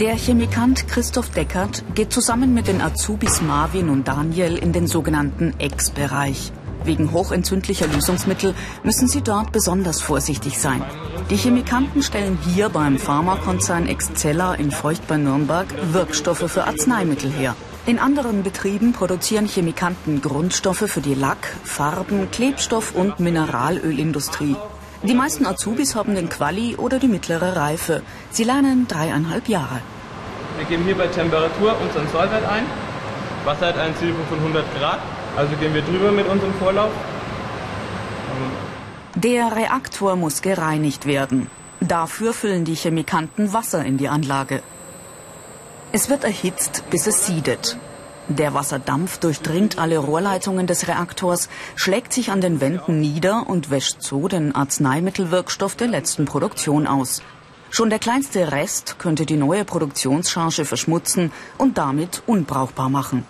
Der Chemikant Christoph Deckert geht zusammen mit den Azubis Marvin und Daniel in den sogenannten Ex-Bereich. Wegen hochentzündlicher Lösungsmittel müssen sie dort besonders vorsichtig sein. Die Chemikanten stellen hier beim Pharmakonzern Excella in Feucht bei Nürnberg Wirkstoffe für Arzneimittel her. In anderen Betrieben produzieren Chemikanten Grundstoffe für die Lack-, Farben-, Klebstoff- und Mineralölindustrie. Die meisten Azubis haben den Quali oder die mittlere Reife. Sie lernen dreieinhalb Jahre. Wir geben hier bei Temperatur unseren Sollwert ein. Wasser hat einen Zielpunkt von 100 Grad, also gehen wir drüber mit unserem Vorlauf. Der Reaktor muss gereinigt werden. Dafür füllen die Chemikanten Wasser in die Anlage. Es wird erhitzt, bis es siedet. Der Wasserdampf durchdringt alle Rohrleitungen des Reaktors, schlägt sich an den Wänden nieder und wäscht so den Arzneimittelwirkstoff der letzten Produktion aus. Schon der kleinste Rest könnte die neue Produktionscharge verschmutzen und damit unbrauchbar machen.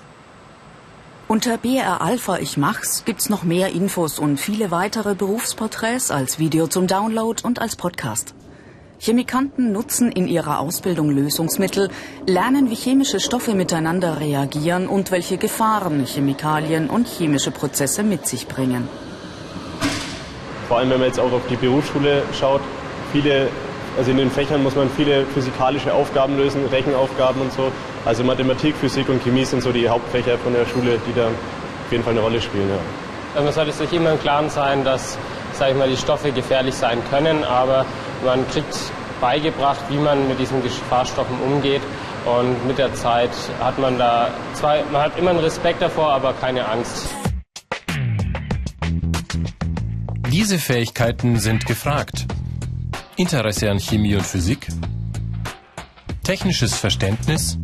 Unter BR Alpha Ich Mach's gibt's noch mehr Infos und viele weitere Berufsporträts als Video zum Download und als Podcast. Chemikanten nutzen in ihrer Ausbildung Lösungsmittel, lernen, wie chemische Stoffe miteinander reagieren und welche Gefahren Chemikalien und chemische Prozesse mit sich bringen. Vor allem, wenn man jetzt auch auf die Berufsschule schaut, viele, also in den Fächern muss man viele physikalische Aufgaben lösen, Rechenaufgaben und so. Also Mathematik, Physik und Chemie sind so die Hauptfächer von der Schule, die da auf jeden Fall eine Rolle spielen. Ja. Also man sollte sich immer im Klaren sein, dass sage ich mal, die Stoffe gefährlich sein können, aber man kriegt beigebracht, wie man mit diesen Gefahrstoffen umgeht. Und mit der Zeit hat man da zwar, man hat immer einen Respekt davor, aber keine Angst. Diese Fähigkeiten sind gefragt. Interesse an Chemie und Physik, technisches Verständnis,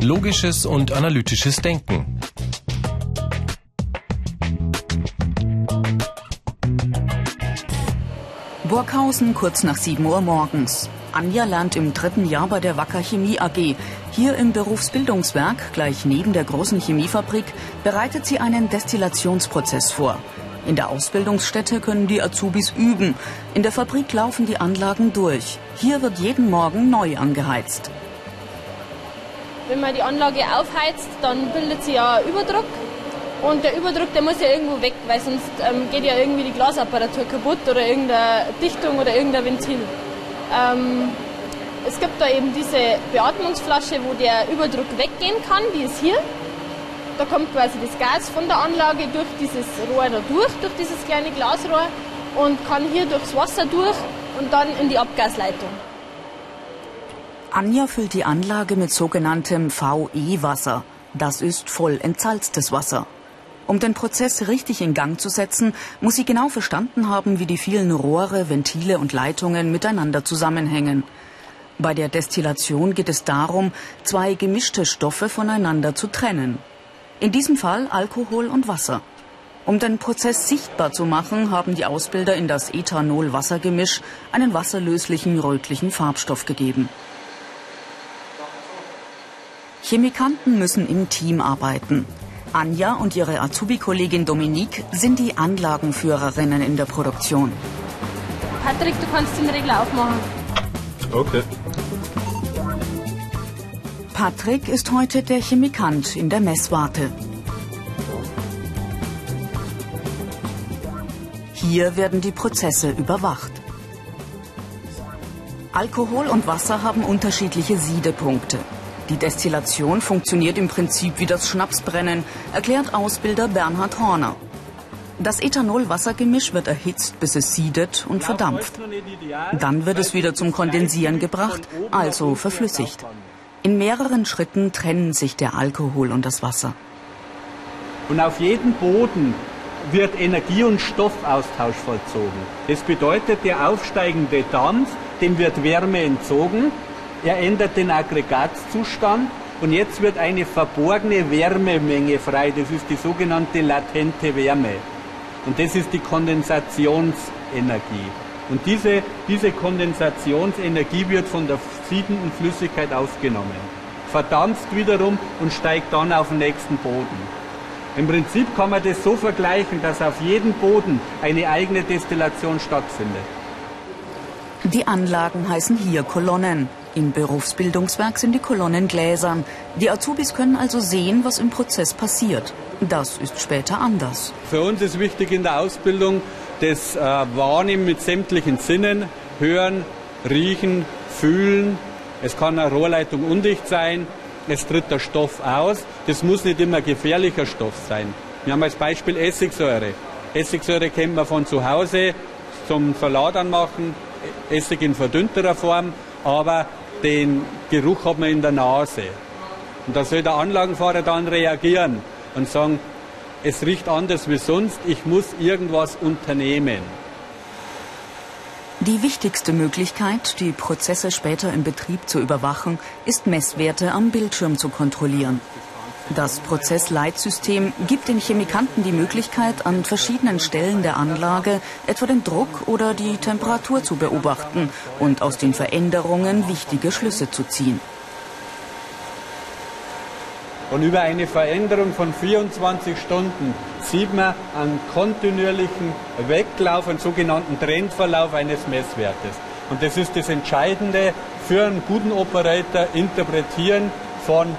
logisches und analytisches Denken. Burghausen kurz nach 7 Uhr morgens. Anja lernt im dritten Jahr bei der Wacker Chemie AG. Hier im Berufsbildungswerk, gleich neben der großen Chemiefabrik, bereitet sie einen Destillationsprozess vor. In der Ausbildungsstätte können die Azubis üben. In der Fabrik laufen die Anlagen durch. Hier wird jeden Morgen neu angeheizt. Wenn man die Anlage aufheizt, dann bildet sie ja Überdruck und der Überdruck, der muss ja irgendwo weg, weil sonst ähm, geht ja irgendwie die Glasapparatur kaputt oder irgendeine Dichtung oder irgendein Ventil. Ähm, es gibt da eben diese Beatmungsflasche, wo der Überdruck weggehen kann, die ist hier. Da kommt quasi das Gas von der Anlage durch dieses Rohr da durch, durch dieses kleine Glasrohr und kann hier durchs Wasser durch und dann in die Abgasleitung. Anja füllt die Anlage mit sogenanntem VE-Wasser. Das ist voll entsalztes Wasser. Um den Prozess richtig in Gang zu setzen, muss sie genau verstanden haben, wie die vielen Rohre, Ventile und Leitungen miteinander zusammenhängen. Bei der Destillation geht es darum, zwei gemischte Stoffe voneinander zu trennen. In diesem Fall Alkohol und Wasser. Um den Prozess sichtbar zu machen, haben die Ausbilder in das Ethanol-Wassergemisch einen wasserlöslichen rötlichen Farbstoff gegeben. Chemikanten müssen im Team arbeiten. Anja und ihre Azubi-Kollegin Dominique sind die Anlagenführerinnen in der Produktion. Patrick, du kannst den Regler aufmachen. Okay. Patrick ist heute der Chemikant in der Messwarte. Hier werden die Prozesse überwacht. Alkohol und Wasser haben unterschiedliche Siedepunkte. Die Destillation funktioniert im Prinzip wie das Schnapsbrennen, erklärt Ausbilder Bernhard Horner. Das Ethanol-Wassergemisch wird erhitzt, bis es siedet und verdampft. Dann wird es wieder zum Kondensieren gebracht, also verflüssigt. In mehreren Schritten trennen sich der Alkohol und das Wasser. Und auf jedem Boden wird Energie- und Stoffaustausch vollzogen. Das bedeutet, der aufsteigende Dampf, dem wird Wärme entzogen er ändert den Aggregatzustand und jetzt wird eine verborgene Wärmemenge frei. Das ist die sogenannte latente Wärme. Und das ist die Kondensationsenergie. Und diese, diese Kondensationsenergie wird von der siedenden Flüssigkeit aufgenommen, verdampft wiederum und steigt dann auf den nächsten Boden. Im Prinzip kann man das so vergleichen, dass auf jedem Boden eine eigene Destillation stattfindet. Die Anlagen heißen hier Kolonnen. Im Berufsbildungswerk sind die Kolonnen gläsern. Die Azubis können also sehen, was im Prozess passiert. Das ist später anders. Für uns ist wichtig in der Ausbildung das äh, Wahrnehmen mit sämtlichen Sinnen, hören, riechen, fühlen. Es kann eine Rohrleitung undicht sein, es tritt der Stoff aus. Das muss nicht immer gefährlicher Stoff sein. Wir haben als Beispiel Essigsäure. Essigsäure kennt man von zu Hause zum Salat anmachen, Essig in verdünnterer Form, aber den Geruch hat man in der Nase. Und da soll der Anlagenfahrer dann reagieren und sagen, es riecht anders wie sonst, ich muss irgendwas unternehmen. Die wichtigste Möglichkeit, die Prozesse später im Betrieb zu überwachen, ist Messwerte am Bildschirm zu kontrollieren. Das Prozessleitsystem gibt den Chemikanten die Möglichkeit, an verschiedenen Stellen der Anlage etwa den Druck oder die Temperatur zu beobachten und aus den Veränderungen wichtige Schlüsse zu ziehen. Und über eine Veränderung von 24 Stunden sieht man einen kontinuierlichen Weglauf, einen sogenannten Trendverlauf eines Messwertes. Und das ist das Entscheidende für einen guten Operator. Interpretieren von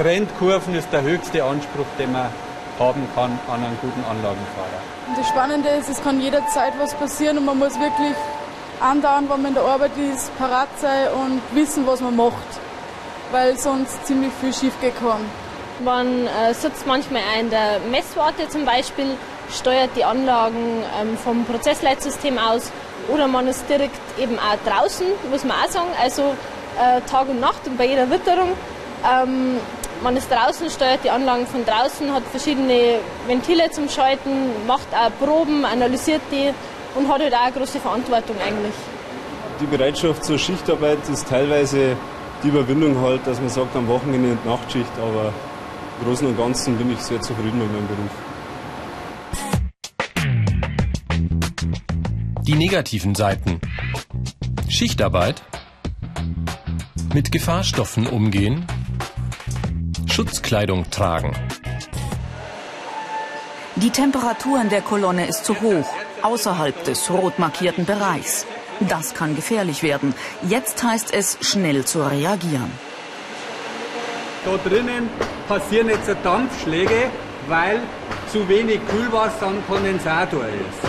Trendkurven ist der höchste Anspruch, den man haben kann an einen guten Anlagenfahrer. Und das Spannende ist, es kann jederzeit was passieren und man muss wirklich andauern, wenn man in der Arbeit ist, parat sein und wissen, was man macht weil sonst ziemlich viel schief gehen kann. Man äh, sitzt manchmal in der Messwarte zum Beispiel, steuert die Anlagen ähm, vom Prozessleitsystem aus oder man ist direkt eben auch draußen, muss man auch sagen, also äh, Tag und Nacht und bei jeder Witterung. Ähm, man ist draußen, steuert die Anlagen von draußen, hat verschiedene Ventile zum Schalten, macht auch Proben, analysiert die und hat halt auch eine große Verantwortung eigentlich. Die Bereitschaft zur Schichtarbeit ist teilweise die Überwindung halt, dass man sagt am Wochenende und Nachtschicht, aber im Großen und Ganzen bin ich sehr zufrieden mit meinem Beruf. Die negativen Seiten. Schichtarbeit. Mit Gefahrstoffen umgehen. Schutzkleidung tragen. Die Temperatur in der Kolonne ist zu hoch, außerhalb des rot markierten Bereichs. Das kann gefährlich werden. Jetzt heißt es, schnell zu reagieren. Da drinnen passieren jetzt Dampfschläge, weil zu wenig Kühlwasser am Kondensator ist.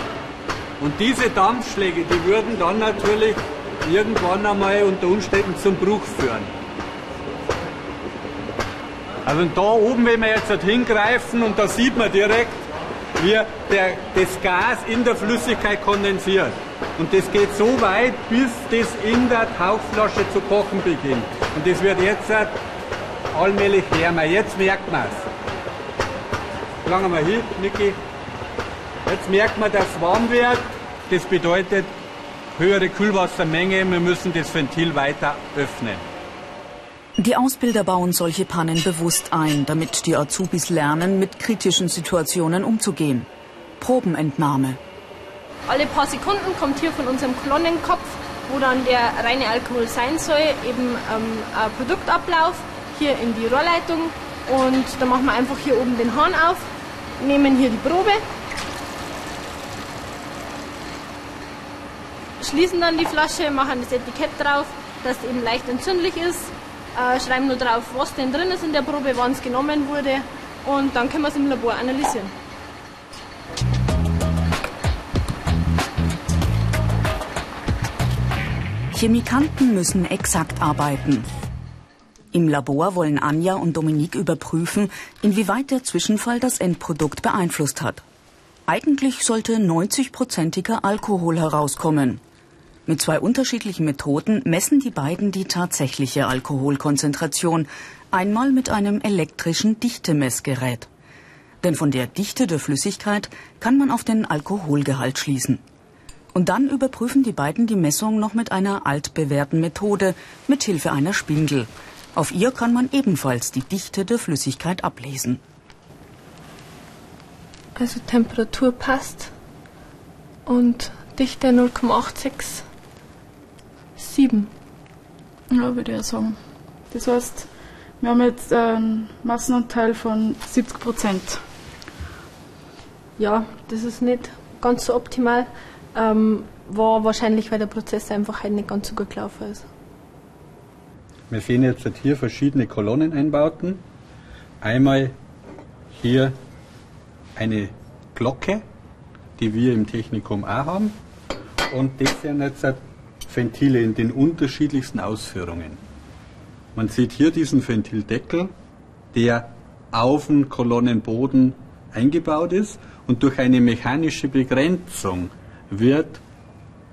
Und diese Dampfschläge, die würden dann natürlich irgendwann einmal unter Umständen zum Bruch führen. Also da oben, wenn wir jetzt hingreifen und da sieht man direkt, wie der, das Gas in der Flüssigkeit kondensiert. Und das geht so weit, bis das in der Tauchflasche zu kochen beginnt. Und das wird jetzt allmählich wärmer. Jetzt merkt man es. Lange mal hin, Niki. Jetzt merkt man, dass es warm wird. Das bedeutet höhere Kühlwassermenge. Wir müssen das Ventil weiter öffnen. Die Ausbilder bauen solche Pannen bewusst ein, damit die Azubis lernen, mit kritischen Situationen umzugehen. Probenentnahme. Alle paar Sekunden kommt hier von unserem Kolonnenkopf, wo dann der reine Alkohol sein soll, eben ähm, ein Produktablauf hier in die Rohrleitung. Und dann machen wir einfach hier oben den Hahn auf, nehmen hier die Probe, schließen dann die Flasche, machen das Etikett drauf, dass es eben leicht entzündlich ist äh, schreiben nur drauf, was denn drin ist in der Probe, wann es genommen wurde und dann können wir es im Labor analysieren. Chemikanten müssen exakt arbeiten. Im Labor wollen Anja und Dominique überprüfen, inwieweit der Zwischenfall das Endprodukt beeinflusst hat. Eigentlich sollte 90-prozentiger Alkohol herauskommen. Mit zwei unterschiedlichen Methoden messen die beiden die tatsächliche Alkoholkonzentration, einmal mit einem elektrischen Dichtemessgerät. Denn von der Dichte der Flüssigkeit kann man auf den Alkoholgehalt schließen. Und dann überprüfen die beiden die Messung noch mit einer altbewährten Methode mit Hilfe einer Spindel. Auf ihr kann man ebenfalls die Dichte der Flüssigkeit ablesen. Also Temperatur passt und Dichte 0,86 sieben. Ja, würde ich sagen. Das heißt, wir haben jetzt einen Massenanteil von 70 Prozent. Ja, das ist nicht ganz so optimal. Ähm, war wahrscheinlich, weil der Prozess einfach halt nicht ganz so gut gelaufen ist. Wir sehen jetzt hier verschiedene Kolonneneinbauten. Einmal hier eine Glocke, die wir im Technikum auch haben. Und das sind jetzt Ventile in den unterschiedlichsten Ausführungen. Man sieht hier diesen Ventildeckel, der auf den Kolonnenboden eingebaut ist und durch eine mechanische Begrenzung wird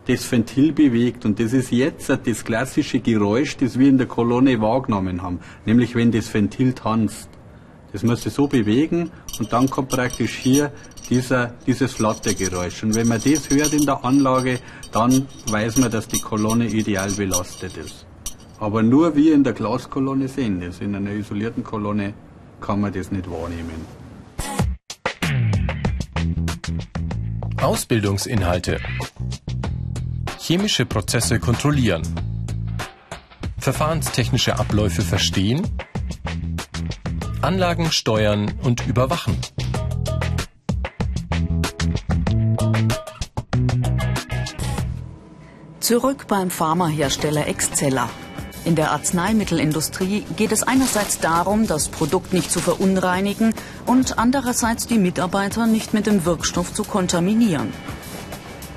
das Ventil bewegt und das ist jetzt das klassische Geräusch, das wir in der Kolonne wahrgenommen haben, nämlich wenn das Ventil tanzt. Das muss sich so bewegen und dann kommt praktisch hier dieser, dieses Flattergeräusch. Und wenn man das hört in der Anlage, dann weiß man, dass die Kolonne ideal belastet ist. Aber nur wir in der Glaskolonne sehen das. In einer isolierten Kolonne kann man das nicht wahrnehmen. Ausbildungsinhalte. Chemische Prozesse kontrollieren. Verfahrenstechnische Abläufe verstehen. Anlagen steuern und überwachen. Zurück beim Pharmahersteller Exceller. In der Arzneimittelindustrie geht es einerseits darum, das Produkt nicht zu verunreinigen und andererseits die Mitarbeiter nicht mit dem Wirkstoff zu kontaminieren.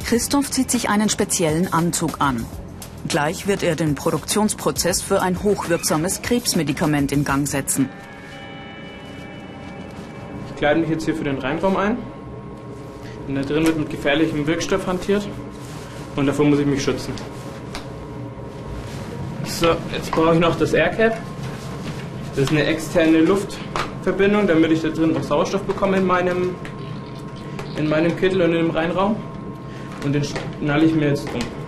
Christoph zieht sich einen speziellen Anzug an. Gleich wird er den Produktionsprozess für ein hochwirksames Krebsmedikament in Gang setzen. Ich kleide mich jetzt hier für den Reinraum ein. Und da drin wird mit gefährlichem Wirkstoff hantiert und davor muss ich mich schützen. So, jetzt brauche ich noch das AirCap. Das ist eine externe Luftverbindung, damit ich da drin auch Sauerstoff bekomme in meinem, in meinem Kittel und in dem Reinraum. Und den schnalle ich mir jetzt um.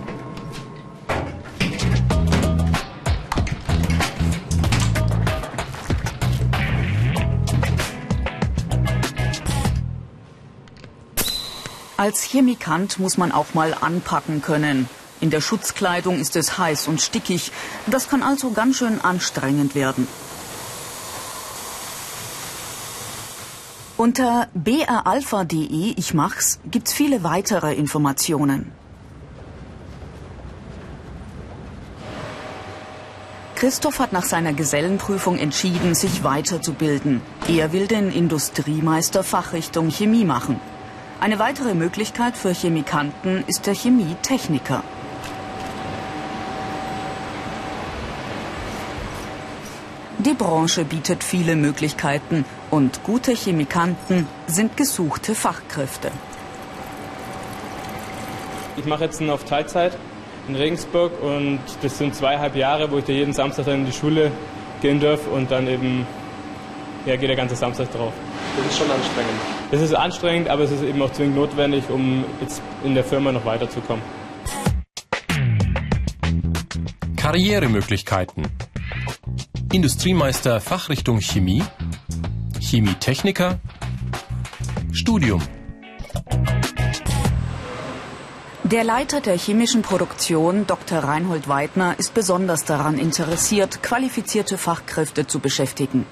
Als Chemikant muss man auch mal anpacken können. In der Schutzkleidung ist es heiß und stickig. Das kann also ganz schön anstrengend werden. Unter bralpha.de Ich mach's gibt's viele weitere Informationen. Christoph hat nach seiner Gesellenprüfung entschieden, sich weiterzubilden. Er will den Industriemeister Fachrichtung Chemie machen. Eine weitere Möglichkeit für Chemikanten ist der Chemietechniker. Die Branche bietet viele Möglichkeiten und gute Chemikanten sind gesuchte Fachkräfte. Ich mache jetzt auf Teilzeit in Regensburg und das sind zweieinhalb Jahre, wo ich da jeden Samstag dann in die Schule gehen darf und dann eben ja, geht der ganze Samstag drauf. Das ist schon anstrengend. Das ist anstrengend, aber es ist eben auch zwingend notwendig, um jetzt in der Firma noch weiterzukommen. Karrieremöglichkeiten. Industriemeister Fachrichtung Chemie, Chemietechniker, Studium. Der Leiter der chemischen Produktion, Dr. Reinhold Weidner, ist besonders daran interessiert, qualifizierte Fachkräfte zu beschäftigen.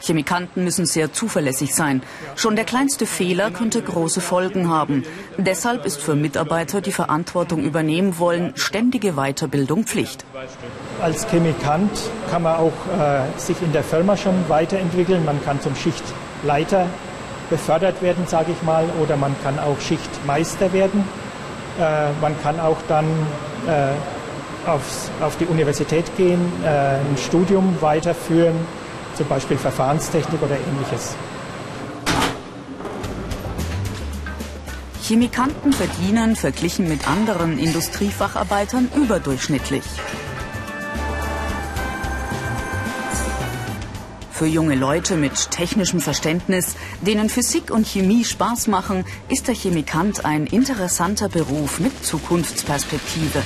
Chemikanten müssen sehr zuverlässig sein. Schon der kleinste Fehler könnte große Folgen haben. Deshalb ist für Mitarbeiter, die Verantwortung übernehmen wollen, ständige Weiterbildung Pflicht. Als Chemikant kann man auch äh, sich in der Firma schon weiterentwickeln. Man kann zum Schichtleiter befördert werden, sage ich mal, oder man kann auch Schichtmeister werden. Äh, man kann auch dann äh, aufs, auf die Universität gehen, äh, ein Studium weiterführen zum Beispiel Verfahrenstechnik oder ähnliches. Chemikanten verdienen verglichen mit anderen Industriefacharbeitern überdurchschnittlich. Für junge Leute mit technischem Verständnis, denen Physik und Chemie Spaß machen, ist der Chemikant ein interessanter Beruf mit Zukunftsperspektive.